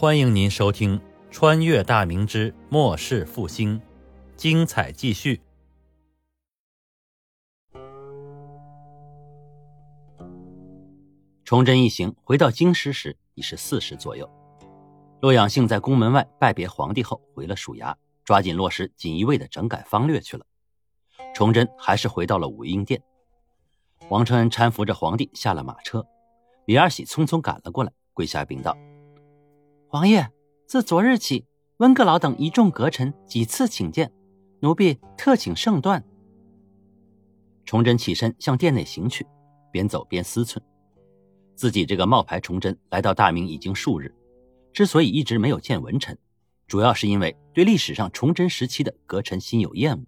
欢迎您收听《穿越大明之末世复兴》，精彩继续。崇祯一行回到京师时已是四时左右。洛阳性在宫门外拜别皇帝后，回了署衙，抓紧落实锦衣卫的整改方略去了。崇祯还是回到了武英殿。王承恩搀扶着皇帝下了马车，李二喜匆匆赶了过来，跪下禀道：“王爷，自昨日起，温阁老等一众阁臣几次请见，奴婢特请圣断。”崇祯起身向殿内行去，边走边思忖：自己这个冒牌崇祯来到大明已经数日，之所以一直没有见文臣，主要是因为对历史上崇祯时期的阁臣心有厌恶。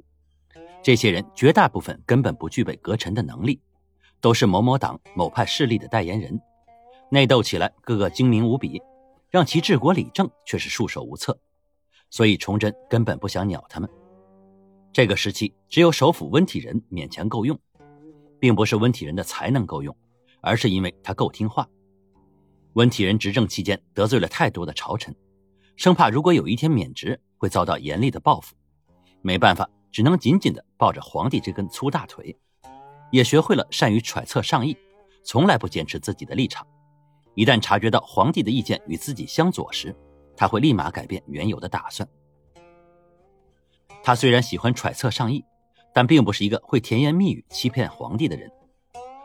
这些人绝大部分根本不具备阁臣的能力。都是某某党某派势力的代言人，内斗起来个个精明无比，让其治国理政却是束手无策。所以崇祯根本不想鸟他们。这个时期只有首辅温体仁勉强够用，并不是温体仁的才能够用，而是因为他够听话。温体仁执政期间得罪了太多的朝臣，生怕如果有一天免职会遭到严厉的报复，没办法，只能紧紧地抱着皇帝这根粗大腿。也学会了善于揣测上意，从来不坚持自己的立场。一旦察觉到皇帝的意见与自己相左时，他会立马改变原有的打算。他虽然喜欢揣测上意，但并不是一个会甜言蜜语欺骗皇帝的人。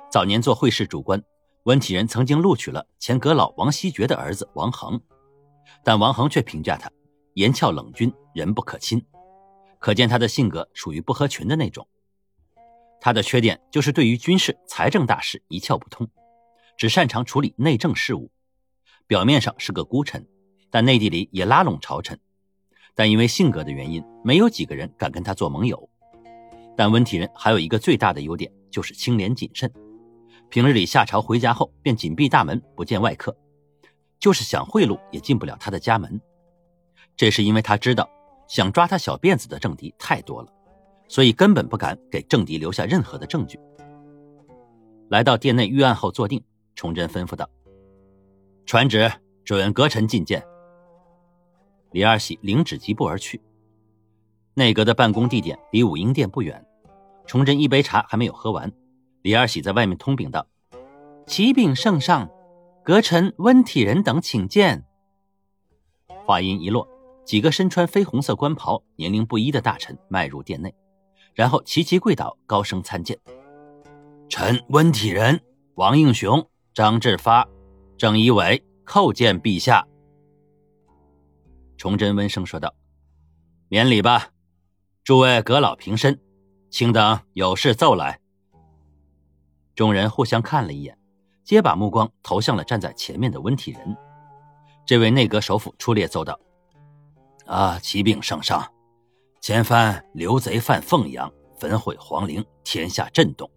早年做会试主官，温体仁曾经录取了前阁老王希爵的儿子王恒，但王恒却评价他言俏冷峻，人不可亲，可见他的性格属于不合群的那种。他的缺点就是对于军事、财政大事一窍不通，只擅长处理内政事务。表面上是个孤臣，但内地里也拉拢朝臣。但因为性格的原因，没有几个人敢跟他做盟友。但温体仁还有一个最大的优点，就是清廉谨慎。平日里下朝回家后便紧闭大门，不见外客，就是想贿赂也进不了他的家门。这是因为他知道，想抓他小辫子的政敌太多了。所以根本不敢给政敌留下任何的证据。来到殿内预案后坐定，崇祯吩咐道：“传旨，准阁臣觐见。”李二喜领旨疾步而去。内阁的办公地点离武英殿不远。崇祯一杯茶还没有喝完，李二喜在外面通禀道：“启禀圣上，阁臣温体仁等请见。”话音一落，几个身穿绯红色官袍、年龄不一的大臣迈入殿内。然后齐齐跪倒，高声参见。臣温体仁、王应雄、张志发、郑一伟叩见陛下。崇祯温声说道：“免礼吧，诸位阁老平身，卿等有事奏来。”众人互相看了一眼，皆把目光投向了站在前面的温体仁。这位内阁首辅出列奏道：“啊，启禀圣上。”前番刘贼犯凤阳，焚毁皇陵，天下震动。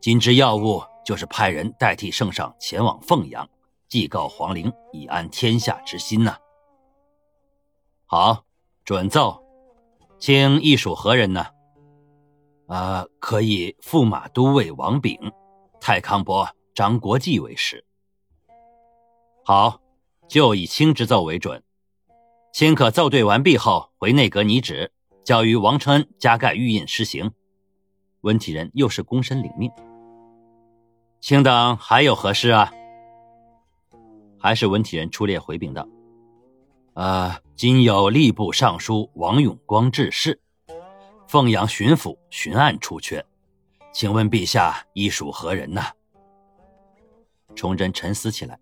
今之要务就是派人代替圣上前往凤阳，祭告皇陵，以安天下之心呐。好，准奏。卿亦属何人呢？啊，可以驸马都尉王炳，太康伯张国际为师。好，就以卿之奏为准。卿可奏对完毕后回内阁拟旨，交于王承恩加盖玉印施行。温体仁又是躬身领命。卿等还有何事啊？还是文体人出列回禀道：“啊，今有吏部尚书王永光致仕，凤阳巡抚巡案出缺，请问陛下亦属何人呢？”崇祯沉思起来，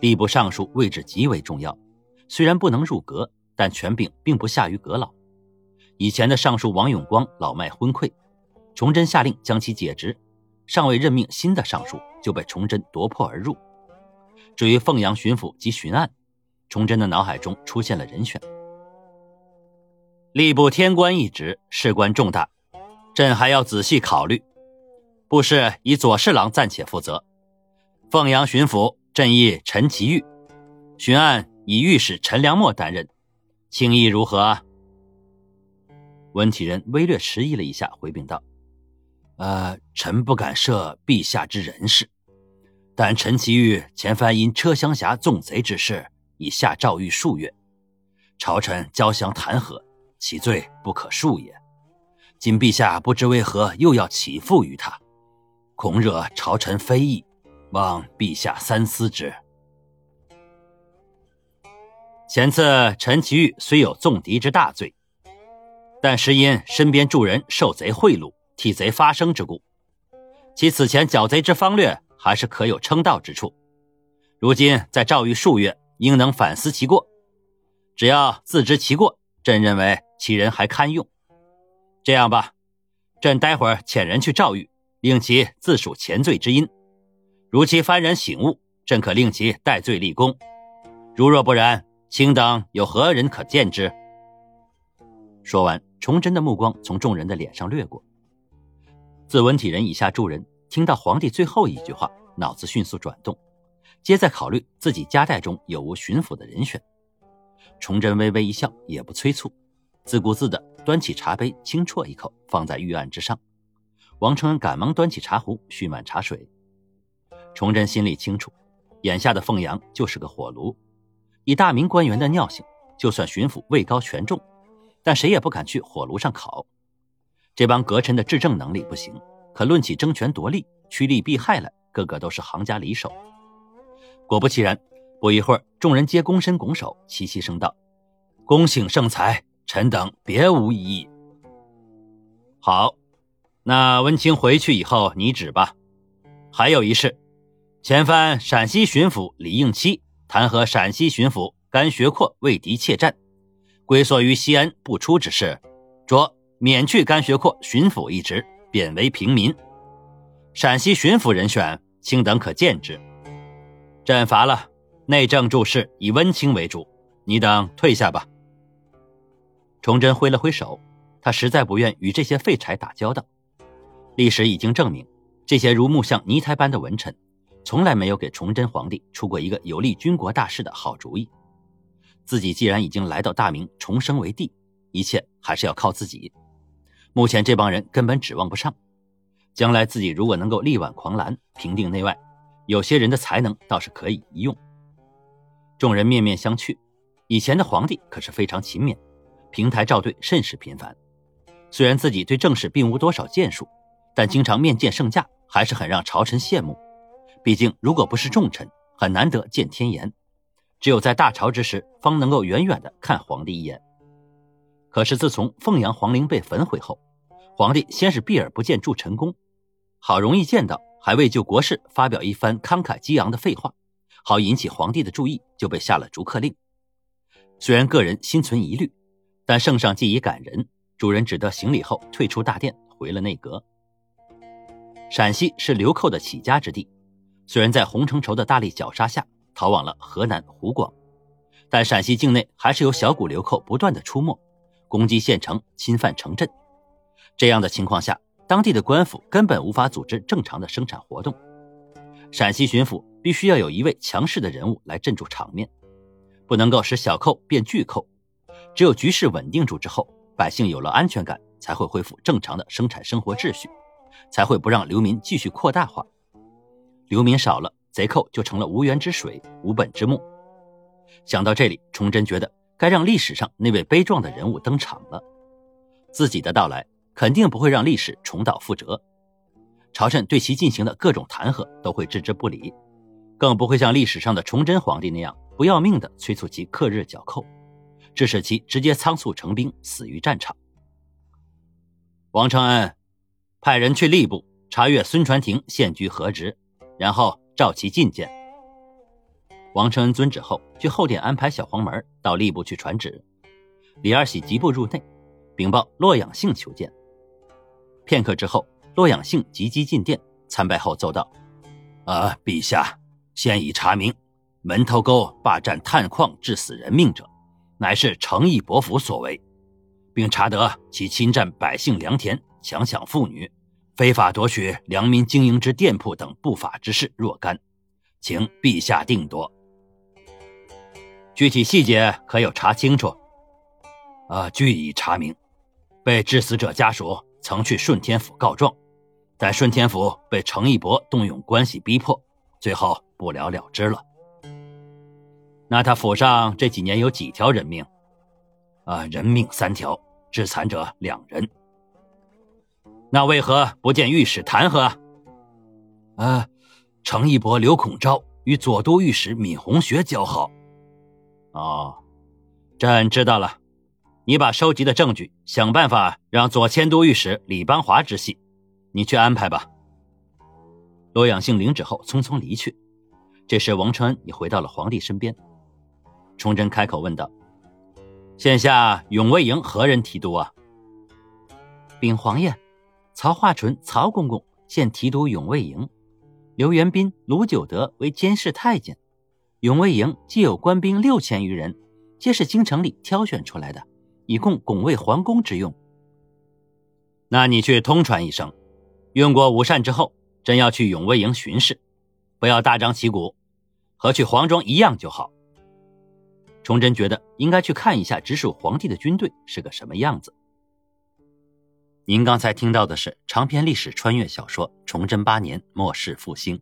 吏部尚书位置极为重要。虽然不能入阁，但权柄并不下于阁老。以前的尚书王永光老迈昏聩，崇祯下令将其解职，尚未任命新的尚书，就被崇祯夺魄而入。至于凤阳巡抚及巡按，崇祯的脑海中出现了人选。吏部天官一职，事关重大，朕还要仔细考虑。部事以左侍郎暂且负责。凤阳巡抚朕意陈其玉，巡按。以御史陈良墨担任，情意如何？温体仁微略迟疑了一下，回禀道：“呃，臣不敢涉陛下之人事，但陈其玉前番因车厢峡纵贼之事已下诏狱数月，朝臣交相弹劾，其罪不可恕也。今陛下不知为何又要起复于他，恐惹朝臣非议，望陛下三思之。前次陈其玉虽有纵敌之大罪，但实因身边助人受贼贿赂，替贼发声之故，其此前剿贼之方略还是可有称道之处。如今在诏狱数月，应能反思其过。只要自知其过，朕认为其人还堪用。这样吧，朕待会儿遣人去诏狱，令其自述前罪之因。如其幡然醒悟，朕可令其戴罪立功；如若不然，卿等有何人可见之？说完，崇祯的目光从众人的脸上掠过。自文体人以下诸人听到皇帝最后一句话，脑子迅速转动。皆在考虑自己家带中有无巡抚的人选。崇祯微微一笑，也不催促，自顾自地端起茶杯，轻啜一口，放在御案之上。王承恩赶忙端起茶壶，蓄满茶水。崇祯心里清楚，眼下的凤阳就是个火炉。以大明官员的尿性，就算巡抚位高权重，但谁也不敢去火炉上烤。这帮阁臣的治政能力不行，可论起争权夺利、趋利避害来，个个都是行家里手。果不其然，不一会儿，众人皆躬身拱手，齐齐声道：“恭请圣裁，臣等别无异议。”好，那温清回去以后你旨吧。还有一事，前番陕西巡抚李应期弹劾陕西巡抚甘学阔为敌怯战，归缩于西安不出之事，着免去甘学阔巡抚一职，贬为平民。陕西巡抚人选，卿等可见之。朕乏了，内政注事以温清为主，你等退下吧。崇祯挥了挥手，他实在不愿与这些废柴打交道。历史已经证明，这些如木像泥胎般的文臣，从来没有给崇祯皇帝出过一个有利军国大事的好主意。自己既然已经来到大明，重生为帝，一切还是要靠自己。目前这帮人根本指望不上，将来自己如果能够力挽狂澜，平定内外。有些人的才能倒是可以一用。众人面面相觑。以前的皇帝可是非常勤勉，平台召对甚是频繁。虽然自己对政事并无多少建树，但经常面见圣驾，还是很让朝臣羡慕。毕竟，如果不是重臣，很难得见天颜。只有在大朝之时，方能够远远的看皇帝一眼。可是自从凤阳皇陵被焚毁后，皇帝先是避而不见祝臣公，好容易见到。还未就国事发表一番慷慨激昂的废话，好引起皇帝的注意，就被下了逐客令。虽然个人心存疑虑，但圣上既已感人，主人只得行礼后退出大殿，回了内阁。陕西是流寇的起家之地，虽然在洪承畴的大力绞杀下逃往了河南湖广，但陕西境内还是有小股流寇不断的出没，攻击县城，侵犯城镇。这样的情况下。当地的官府根本无法组织正常的生产活动，陕西巡抚必须要有一位强势的人物来镇住场面，不能够使小寇变巨寇。只有局势稳定住之后，百姓有了安全感，才会恢复正常的生产生活秩序，才会不让流民继续扩大化。流民少了，贼寇就成了无源之水、无本之木。想到这里，崇祯觉得该让历史上那位悲壮的人物登场了，自己的到来。肯定不会让历史重蹈覆辙，朝臣对其进行的各种弹劾都会置之不理，更不会像历史上的崇祯皇帝那样不要命的催促其克日剿寇，致使其直接仓促成兵死于战场。王承恩派人去吏部查阅孙传庭现居何职，然后召其觐见。王承恩遵旨后，去后殿安排小黄门到吏部去传旨。李二喜急步入内，禀报洛阳性求见。片刻之后，洛阳性急急进殿参拜后奏道：“啊，陛下，现已查明，门头沟霸占探矿致死人命者，乃是诚意伯府所为，并查得其侵占百姓良田、强抢妇女、非法夺取良民经营之店铺等不法之事若干，请陛下定夺。具体细节可有查清楚？啊，据已查明，被致死者家属。”曾去顺天府告状，在顺天府被程义伯动用关系逼迫，最后不了了之了。那他府上这几年有几条人命？啊，人命三条，致残者两人。那为何不见御史弹劾？啊，程义伯、刘孔昭与左都御史闵红学交好。哦，朕知道了。你把收集的证据想办法让左迁都御史李邦华知悉，你去安排吧。罗养性领旨后匆匆离去。这时，王承恩也回到了皇帝身边。崇祯开口问道：“现下永卫营何人提督啊？”禀皇爷，曹化淳曹公公现提督永卫营，刘元斌、卢九德为监视太监。永卫营既有官兵六千余人，皆是京城里挑选出来的。以供拱卫皇宫之用。那你去通传一声，用过午膳之后，朕要去永卫营巡视，不要大张旗鼓，和去黄庄一样就好。崇祯觉得应该去看一下直属皇帝的军队是个什么样子。您刚才听到的是长篇历史穿越小说《崇祯八年末世复兴》，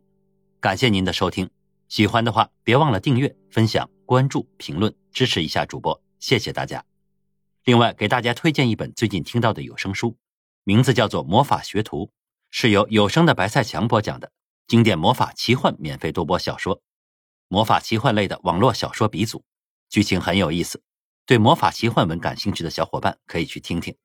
感谢您的收听，喜欢的话别忘了订阅、分享、关注、评论，支持一下主播，谢谢大家。另外，给大家推荐一本最近听到的有声书，名字叫做《魔法学徒》，是由有声的白菜强播讲的经典魔法奇幻免费多播小说，魔法奇幻类的网络小说鼻祖，剧情很有意思，对魔法奇幻文感兴趣的小伙伴可以去听听。